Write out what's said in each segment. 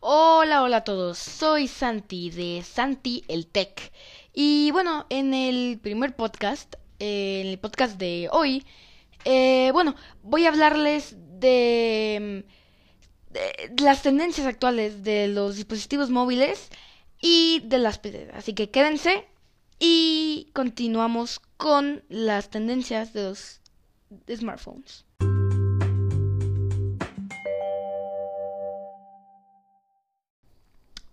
Hola, hola a todos. Soy Santi de Santi el Tech. Y bueno, en el primer podcast, eh, en el podcast de hoy, eh, bueno, voy a hablarles de, las tendencias actuales de los dispositivos móviles y de las PCs. Así que quédense y continuamos con las tendencias de los smartphones.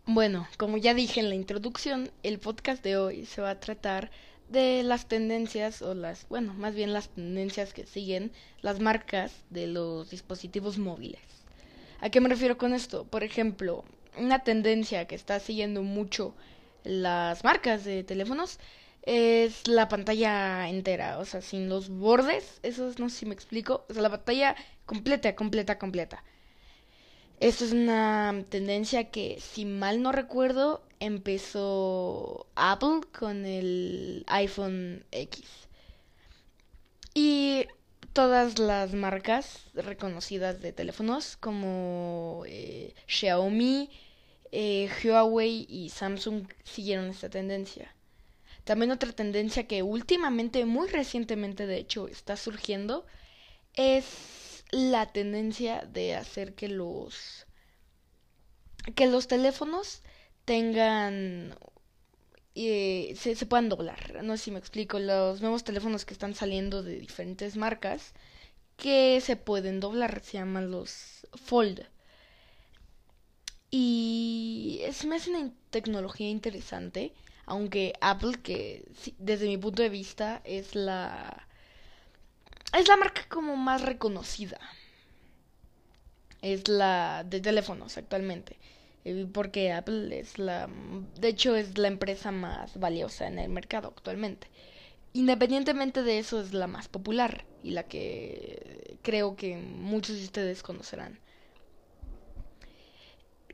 Bueno, como ya dije en la introducción, el podcast de hoy se va a tratar de las tendencias o las, bueno, más bien las tendencias que siguen las marcas de los dispositivos móviles. ¿A qué me refiero con esto? Por ejemplo, una tendencia que está siguiendo mucho las marcas de teléfonos es la pantalla entera, o sea, sin los bordes, eso no sé si me explico, o sea, la pantalla completa, completa, completa. Esto es una tendencia que, si mal no recuerdo, empezó Apple con el iPhone X. Y todas las marcas reconocidas de teléfonos como eh, Xiaomi, eh, Huawei y Samsung siguieron esta tendencia. También otra tendencia que últimamente, muy recientemente de hecho, está surgiendo es la tendencia de hacer que los que los teléfonos tengan eh, se, puedan doblar. No sé si me explico. Los nuevos teléfonos que están saliendo de diferentes marcas que se pueden doblar se llaman los Fold. Y es, una tecnología interesante. Aunque Apple, que desde mi punto de vista es la es la marca como más reconocida. Es la de teléfonos actualmente. Eh, porque Apple es la... De hecho es la empresa más valiosa en el mercado actualmente. Independientemente de eso es la más popular y la que creo que muchos de ustedes conocerán.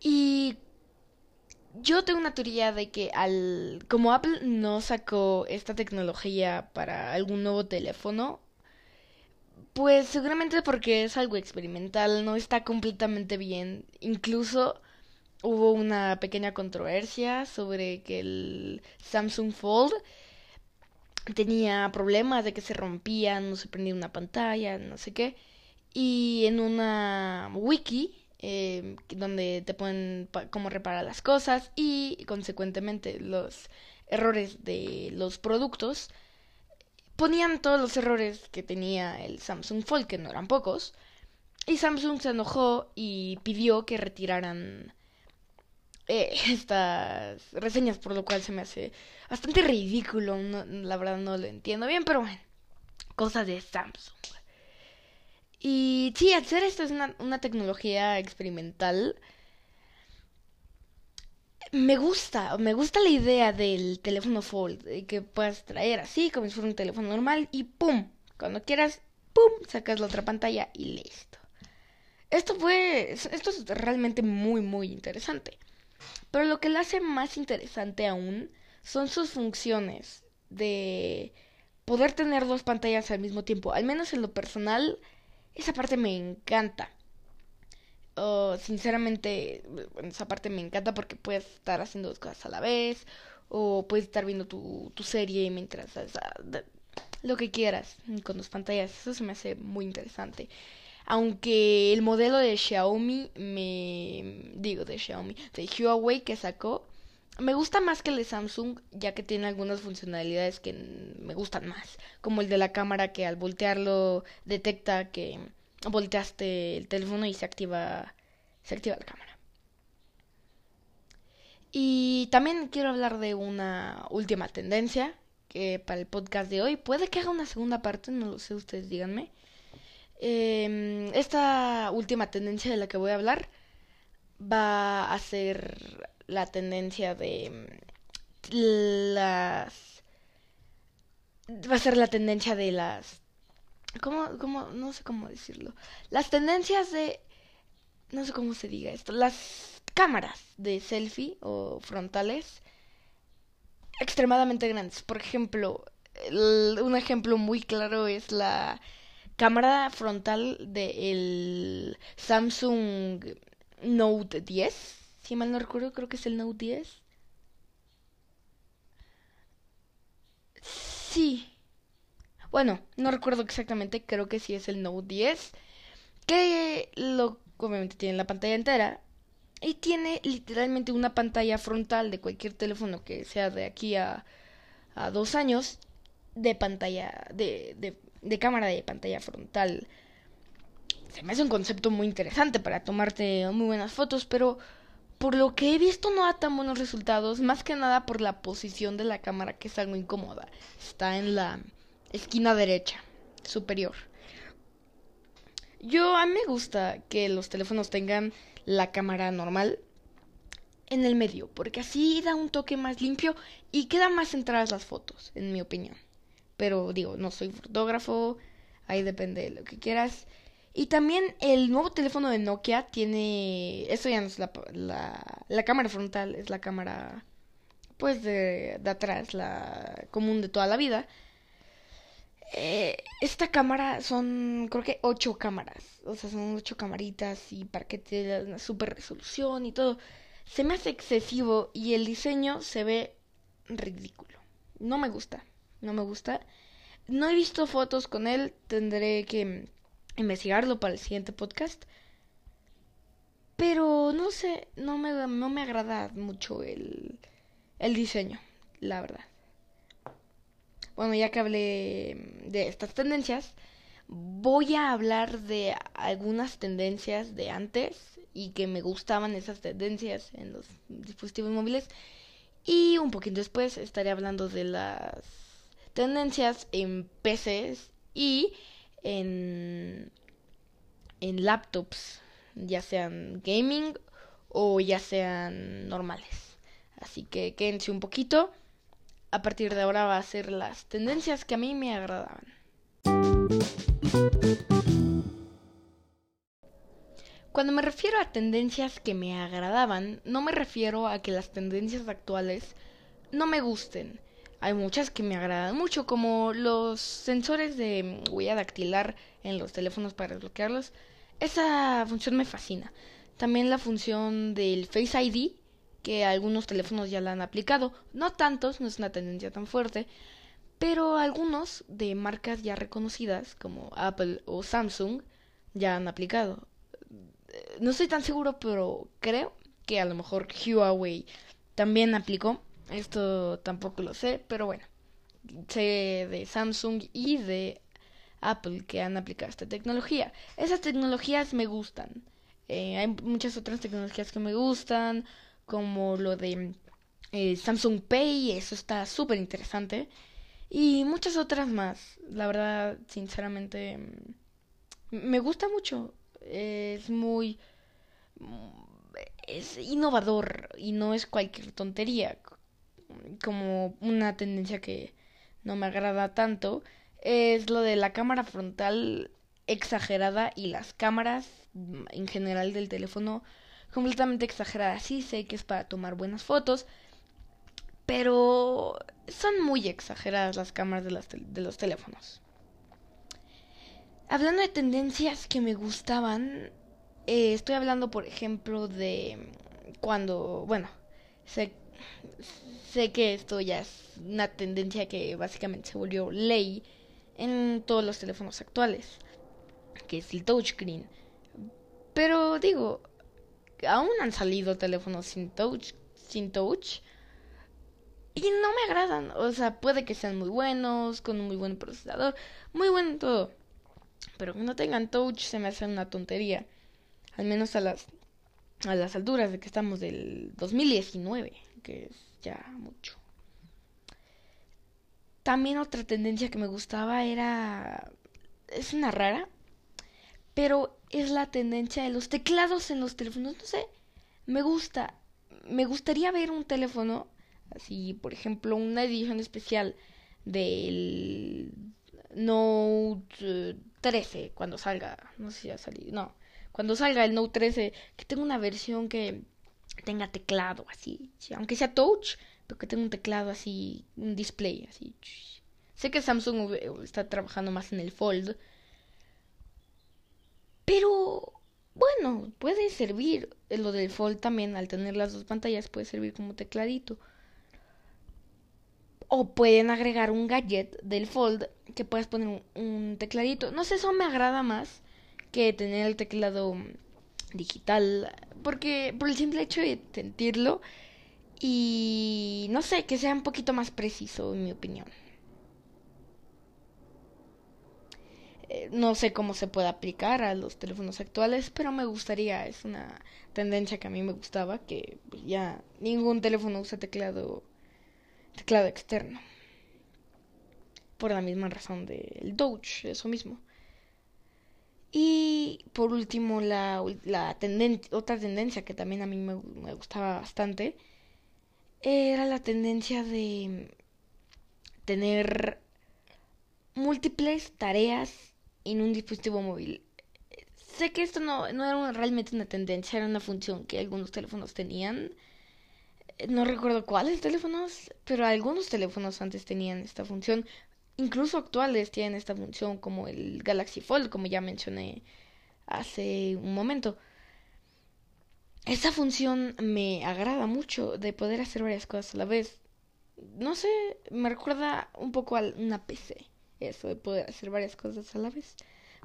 Y yo tengo una teoría de que al como Apple no sacó esta tecnología para algún nuevo teléfono, pues seguramente porque es algo experimental, no está completamente bien. Incluso hubo una pequeña controversia sobre que el Samsung Fold tenía problemas de que se rompía, no se prendía una pantalla, no sé qué. Y en una wiki eh, donde te ponen cómo reparar las cosas y consecuentemente los errores de los productos, ponían todos los errores que tenía el Samsung Fold, que no eran pocos, y Samsung se enojó y pidió que retiraran eh, estas reseñas, por lo cual se me hace bastante ridículo, la verdad no lo entiendo bien, pero bueno, cosas de Samsung. Y sí, hacer esto es una tecnología experimental me gusta, me gusta la idea del teléfono Fold, que puedas traer así como si fuera un teléfono normal y ¡pum! Cuando quieras, ¡pum! sacas la otra pantalla y listo. Esto fue, esto es realmente muy, muy interesante. Pero lo que lo hace más interesante aún son sus funciones de poder tener dos pantallas al mismo tiempo. Al menos en lo personal, esa parte me encanta sinceramente, esa parte me encanta porque puedes estar haciendo dos cosas a la vez. O puedes estar viendo tu, tu serie mientras lo que quieras con dos pantallas. Eso se me hace muy interesante. Aunque el modelo de Xiaomi, me digo de Xiaomi, de Huawei que sacó, me gusta más que el de Samsung, ya que tiene algunas funcionalidades que me gustan más, como el de la cámara que al voltearlo detecta que volteaste el teléfono y se activa, se activa la cámara. Y también quiero hablar de una última tendencia que para el podcast de hoy puede que haga una segunda parte, no lo sé, ustedes díganme. Em, esta última tendencia de la que voy a hablar va a ser la tendencia de las va a ser la tendencia de las ¿Cómo, cómo, no sé cómo decirlo? Las tendencias de, no sé cómo se diga esto, las cámaras de selfie o frontales extremadamente grandes. Por ejemplo, un ejemplo muy claro es la cámara frontal del Samsung Note 10, Si mal no recuerdo, creo que es el Note 10. Sí. Bueno, no recuerdo exactamente, creo que sí es el Note 10. Que lo, obviamente tiene la pantalla entera. Y tiene literalmente una pantalla frontal de cualquier teléfono que sea de aquí a, a dos años. De pantalla, de cámara de pantalla frontal. Se me hace un concepto muy interesante para tomarte muy buenas fotos, pero por lo que he visto no da tan buenos resultados, más que nada por la posición de la cámara que es algo incómoda. Está en la esquina derecha, superior. Yo a mí me gusta que los teléfonos tengan la cámara normal en el medio, porque así da un toque más limpio y quedan más centradas las fotos, en mi opinión. Pero digo, no soy fotógrafo, ahí depende de lo que quieras. Y también el nuevo teléfono de Nokia tiene... Eso ya no es la, la, cámara frontal, es la cámara pues de, de atrás, la común de toda la vida. Eh, esta cámara son, creo que ocho cámaras. O sea, son ocho camaritas y para que te dé una super resolución y todo. Se me hace excesivo y el diseño se ve ridículo. No me gusta, no me gusta. No he visto fotos con él, tendré que investigarlo para el siguiente podcast. Pero no sé, no me, no me agrada mucho el, el diseño, la verdad. Bueno, ya que hablé de estas tendencias, voy a hablar de algunas tendencias de antes y que me gustaban esas tendencias en los dispositivos móviles. Y un poquito después estaré hablando de las tendencias en PCs y en, en laptops, ya sean gaming o ya sean normales. Así que quédense un poquito. A partir de ahora va a ser las tendencias que a mí me agradaban. Cuando me refiero a tendencias que me agradaban, no me refiero a que las tendencias actuales no me gusten, hay muchas que me agradan mucho, como los sensores de huella dactilar en los teléfonos para desbloquearlos. Esa función me fascina. También la función del Face ID, que algunos teléfonos ya la han aplicado. No tantos, no es una tendencia tan fuerte, pero algunos de marcas ya reconocidas, como Apple o Samsung, ya han aplicado. No estoy tan seguro, pero creo que a lo mejor Huawei también aplicó. Esto tampoco lo sé, pero bueno. Sé de Samsung y de Apple que han aplicado esta tecnología. Esas tecnologías me gustan. Eh, hay muchas otras tecnologías que me gustan, como lo de eh, Samsung Pay, eso está súper interesante. Y muchas otras más. La verdad, sinceramente, mm, me gusta mucho. Es muy... Es innovador y no es cualquier tontería como una tendencia que no me agrada tanto es lo de la cámara frontal exagerada y las cámaras en general del teléfono completamente exageradas. Sí sé que es para tomar buenas fotos, pero son muy exageradas las cámaras de, los teléfonos. Hablando de tendencias que me gustaban, eh, estoy hablando por ejemplo de cuando, bueno, se sé que esto ya es una tendencia que básicamente se volvió ley en todos los teléfonos actuales, que es el touchscreen. Pero digo, aún han salido teléfonos sin touch, sin touch. Y no me agradan. O sea, puede que sean muy buenos, con un muy buen procesador, muy bueno todo. Pero que no tengan touch se me hace una tontería. Al menos a las a las alturas de que estamos del 2019, que es ya mucho. También otra tendencia que me gustaba era... Es una rara, pero es la tendencia de los teclados en los teléfonos. No sé, me gusta. Me gustaría ver un teléfono, así, por ejemplo, una edición especial del Note 13 cuando salga. No sé si ha salido. No, cuando salga el Note 13, que tenga una versión que tenga teclado así, aunque sea touch, pero que tenga un teclado así, un display así. Sé que Samsung está trabajando más en el Fold, pero bueno, puede servir. Lo del Fold también, al tener las dos pantallas, puede servir como tecladito. O pueden agregar un gadget del Fold que puedas poner un, tecladito. No sé, eso me agrada más que tener el teclado digital. Porque por el simple hecho de sentirlo y no sé, que sea un poquito más preciso, en mi opinión. Eh, no sé cómo se puede aplicar a los teléfonos actuales, pero me gustaría, es una tendencia que a mí me gustaba, que ya ningún teléfono usa teclado, teclado externo. Por la misma razón del Doge, eso mismo. Y por último, la, la otra tendencia que también a mí me, me gustaba bastante era la tendencia de tener múltiples tareas en un dispositivo móvil. Sé que esto no, no era realmente una tendencia, era una función que algunos teléfonos tenían. No recuerdo cuáles teléfonos, pero algunos teléfonos antes tenían esta función. Incluso actuales tienen esta función, como el Galaxy Fold, como ya mencioné hace un momento. Esta función me agrada mucho de poder hacer varias cosas a la vez. No sé, me recuerda un poco a una PC eso de poder hacer varias cosas a la vez.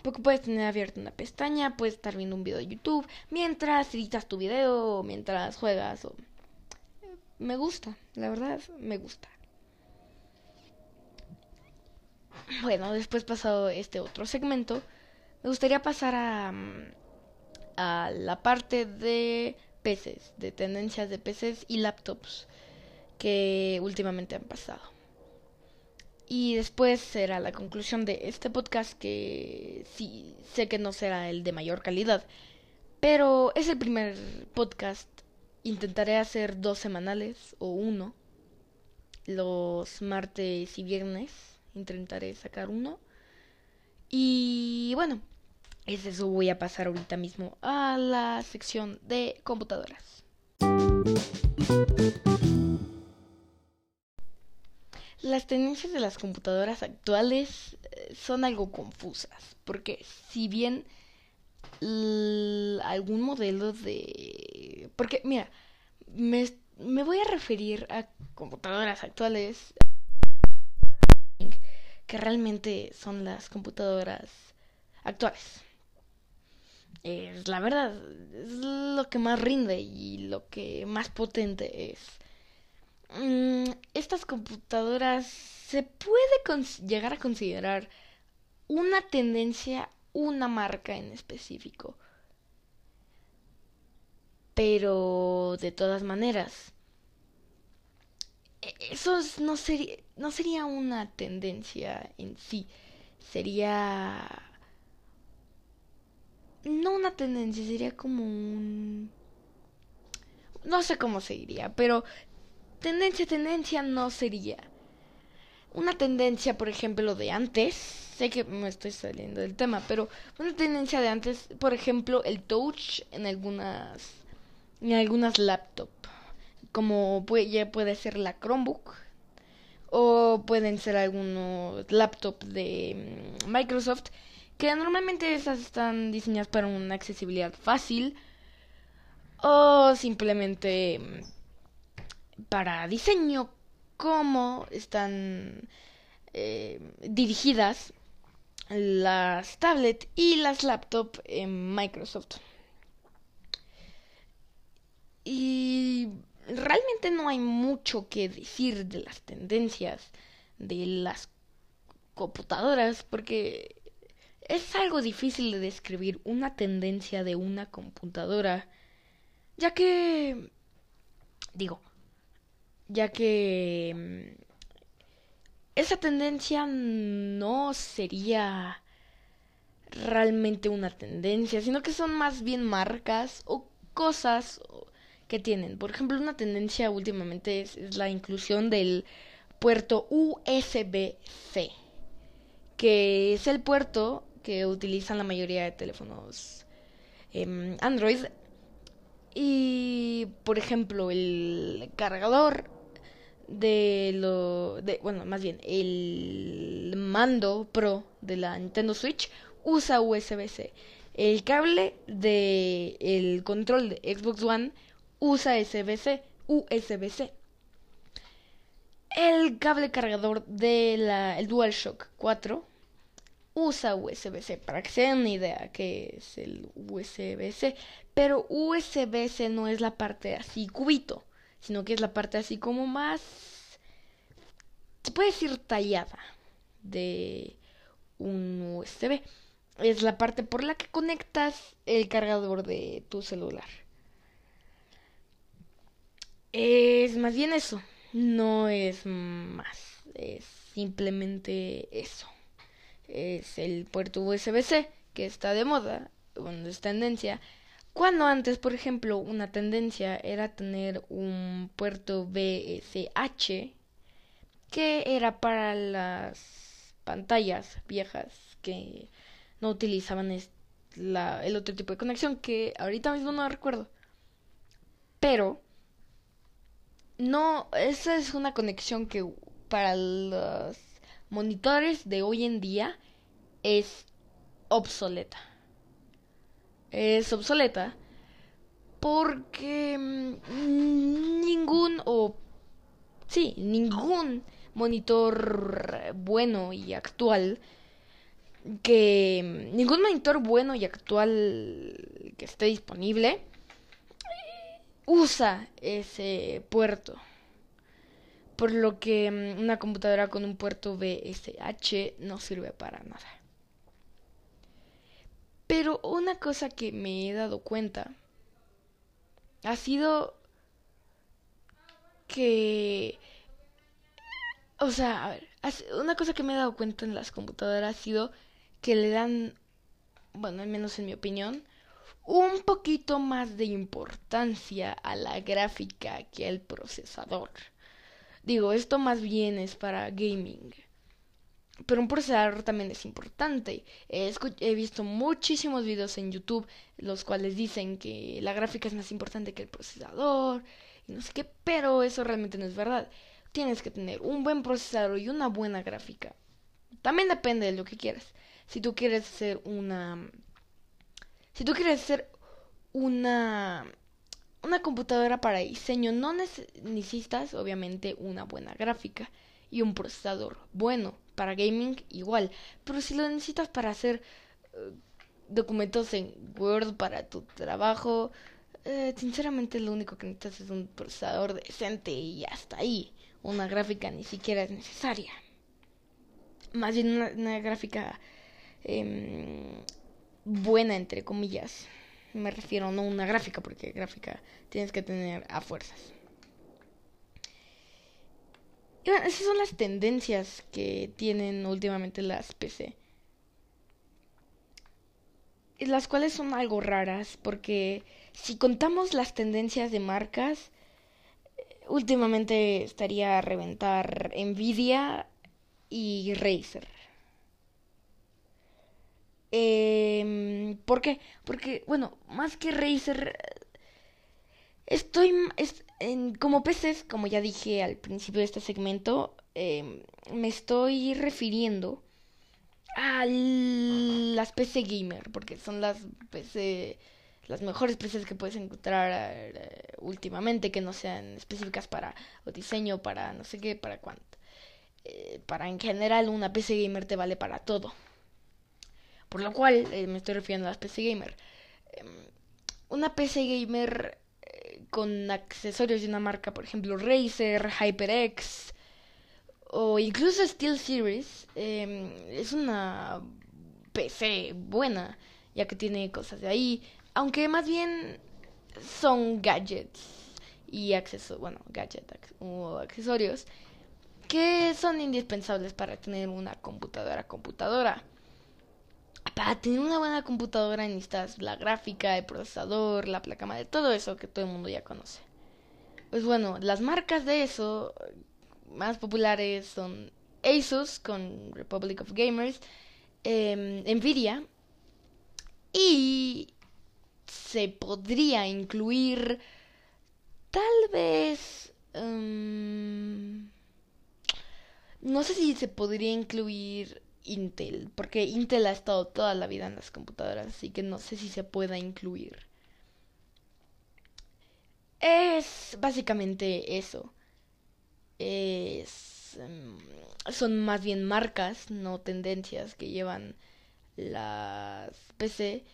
Porque puedes tener abierta una pestaña, puedes estar viendo un video de YouTube mientras editas tu video, mientras juegas. O... Me gusta, la verdad, me gusta. Bueno, después pasado este otro segmento, me gustaría pasar a, a la parte de PCs, de tendencias de PCs y laptops que últimamente han pasado. Y después será la conclusión de este podcast que sí sé que no será el de mayor calidad, pero es el primer podcast. Intentaré hacer dos semanales o uno. Los martes y viernes intentaré sacar uno. Y bueno, es eso voy a pasar ahorita mismo a la sección de computadoras. Las tendencias de las computadoras actuales eh, son algo confusas, porque si bien algún modelo de... Porque, mira, me, me voy a referir a computadoras actuales que realmente son las computadoras actuales. Es la verdad, es lo que más rinde y lo que más potente es. Mm, estas computadoras se puede llegar a considerar una tendencia, una marca en específico. Pero de todas maneras, e-, eso no sería, no sería una tendencia en sí, sería... No una tendencia, sería como un... No sé cómo se diría, pero tendencia, tendencia no sería. Una tendencia, por ejemplo, de antes, sé que me estoy saliendo del tema, pero una tendencia de antes, por ejemplo, el touch en algunas en algunas laptops, como puede, ya puede ser la Chromebook o pueden ser algunos laptops de mm, Microsoft que normalmente esas están diseñadas para una accesibilidad fácil o simplemente mm, para diseño, cómo están eh, dirigidas las tablets y las laptops en Microsoft. Y realmente no hay mucho que decir de las tendencias de las computadoras porque es algo difícil de describir una tendencia de una computadora ya que digo ya que mm, esa tendencia no sería realmente una tendencia, sino que son más bien marcas o cosas que tienen. Por ejemplo, una tendencia últimamente es, la inclusión del puerto USB-C, que es el puerto que utilizan la mayoría de teléfonos em, Android. Y, por ejemplo, el cargador de lo de bueno más bien el mando pro de la Nintendo Switch usa USB-C El cable de el control de Xbox One usa USB-C, USB-C. El cable cargador del el DualShock 4 usa USB-C, para que se den una idea que es el USB-C. Pero USB-C no es la parte así cubito, sino que es la parte así como más, se puede decir tallada de un USB. Es la parte por la que conectas el cargador de tu celular. Es más bien eso, no es más, es simplemente eso es el puerto USB-C, que está de moda, bueno, es tendencia. Cuando antes, por ejemplo, una tendencia era tener un puerto BSH, que era para las pantallas viejas que no utilizaban el otro tipo de conexión, que ahorita mismo no recuerdo. Pero, no, esa es una conexión que para los monitores de hoy en día es obsoleta. Es obsoleta porque mm, ningún o sí, ningún monitor bueno y actual que ningún monitor bueno y actual que esté disponible usa ese puerto por lo que mm, una computadora con un puerto BSH no sirve para nada. Pero una cosa que me he dado cuenta ha sido que... O sea, a ver, una cosa que me he dado cuenta en las computadoras ha sido que le dan, bueno, al menos en mi opinión, un poquito más de importancia a la gráfica que al procesador. Digo, esto más bien es para gaming. Pero un procesador también es importante. He, visto muchísimos videos en YouTube los cuales dicen que la gráfica es más importante que el procesador y no sé qué, pero eso realmente no es verdad. Tienes que tener un buen procesador y una buena gráfica. También depende de lo que quieras. Si tú quieres hacer una... Si tú quieres hacer una una computadora para diseño no necesitas obviamente una buena gráfica y un procesador bueno. Para gaming igual. Pero si lo necesitas para hacer eh, documentos en Word para tu trabajo, eh, sinceramente lo único que necesitas es un procesador decente y hasta ahí. Una gráfica ni siquiera es necesaria. Más bien una, gráfica em, buena, entre comillas. Me refiero no una gráfica, porque gráfica tienes que tener a fuerzas. Esas son las tendencias que tienen últimamente las PC. Las cuales son algo raras, porque si contamos las tendencias de marcas, últimamente estaría a reventar Nvidia y Razer. Eh, ¿Por qué? Porque, bueno, más que Razer, estoy como PCs, como ya dije al principio de este segmento, em, me estoy refiriendo a las PC gamer, porque son las PC, las mejores PCs que puedes encontrar eh, últimamente, que no sean específicas para o diseño, para no sé qué, para cuánto. Eh, para en general una PC gamer te vale para todo. Por lo cual eh, me estoy refiriendo a las PC Gamer. Em, una PC Gamer con accesorios de una marca, por ejemplo, Razer, HyperX o incluso Steel Series, em, es una PC buena, ya que tiene cosas de ahí, aunque más bien son gadgets y accesorios que son indispensables para tener una computadora computadora para tener una buena computadora necesitas la gráfica, el procesador, la placa madre, todo eso que todo el mundo ya conoce. Pues bueno, las marcas de eso más populares son Asus con Republic of Gamers, em, Nvidia y se podría incluir tal vez em, no sé si se podría incluir Intel, porque Intel ha estado toda la vida en las computadoras, así que no sé si se pueda incluir. Es básicamente eso. Es, mm, son más bien marcas, no tendencias que llevan las PC.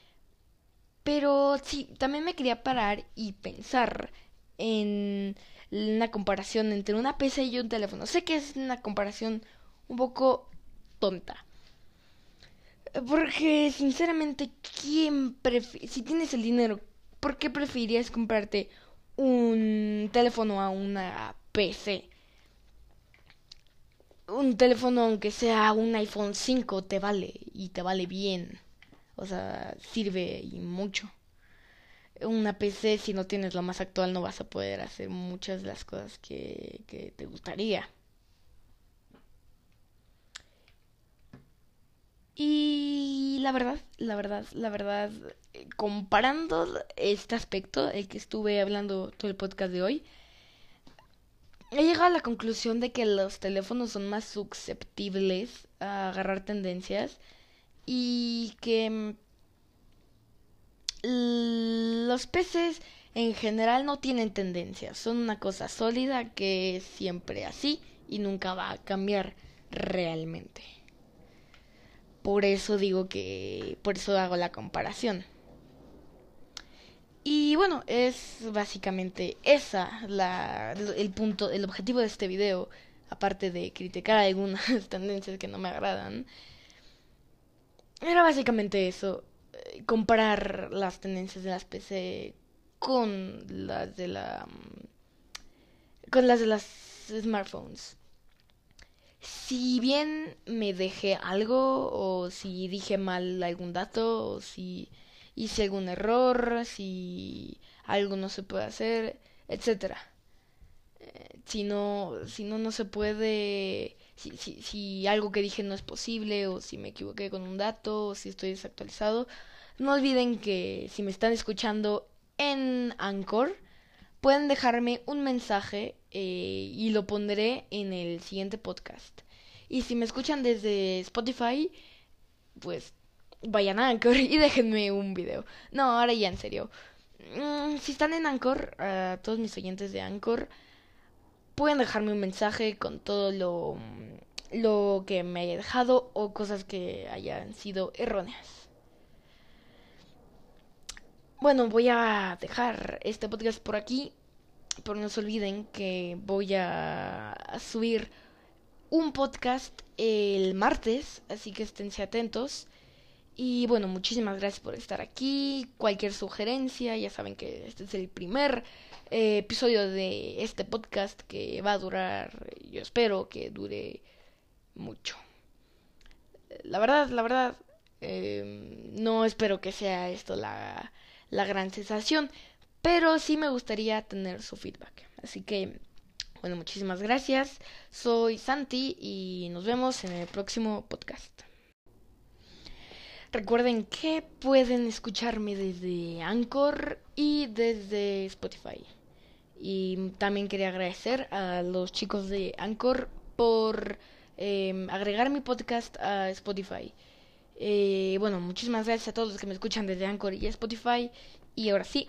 Pero sí, también me quería parar y pensar en una comparación entre una PC y un teléfono. Sé que es una comparación un poco tonta. Porque sinceramente, ¿quién si tienes el dinero, ¿por qué preferirías comprarte un teléfono a una PC? Un teléfono aunque sea un iPhone 5 te vale y te vale bien. O sea, sirve y mucho una PC, si no tienes lo más actual, no vas a poder hacer muchas de las cosas que, que te gustaría. Y la verdad, la verdad, la verdad, comparando este aspecto, el que estuve hablando todo el podcast de hoy, he llegado a la conclusión de que los teléfonos son más susceptibles a agarrar tendencias y que los peces en general no tienen tendencias, son una cosa sólida que es siempre así y nunca va a cambiar realmente. Por eso digo que, por eso hago la comparación. Y bueno, es básicamente esa la, el punto, el objetivo de este video, aparte de criticar algunas tendencias que no me agradan. Era básicamente eso comparar las tendencias de las PC con las de la con las de las smartphones. Si bien me dejé algo o si dije mal algún dato o si hice algún error, si algo no se puede hacer, etcétera. Eh, si no, si no, no se puede, si, si, si algo que dije no es posible, o si me equivoqué con un dato, o si estoy desactualizado, no olviden que si me están escuchando en Anchor, pueden dejarme un mensaje eh, y lo pondré en el siguiente podcast. Y si me escuchan desde Spotify, pues vayan a Anchor y déjenme un video. No, ahora ya en serio. Mm, si están en Anchor, a todos mis oyentes de Anchor, pueden dejarme un mensaje con todo lo, lo que me haya dejado o cosas que hayan sido erróneas. Bueno, voy a dejar este podcast por aquí, pero no se olviden que voy a subir un podcast el martes, así que esténse atentos. Y bueno, muchísimas gracias por estar aquí. Cualquier sugerencia, ya saben que este es el primer eh, episodio de este podcast que va a durar, yo espero que dure mucho. La verdad, la verdad, eh, no espero que sea esto la la gran sensación, pero sí me gustaría tener su feedback. Así que, bueno, muchísimas gracias. Soy Santi y nos vemos en el próximo podcast. Recuerden que pueden escucharme desde Anchor y desde Spotify. Y también quería agradecer a los chicos de Anchor por em, agregar mi podcast a Spotify. Eh, bueno, muchísimas gracias a todos los que me escuchan desde Anchor y Spotify. Y ahora sí,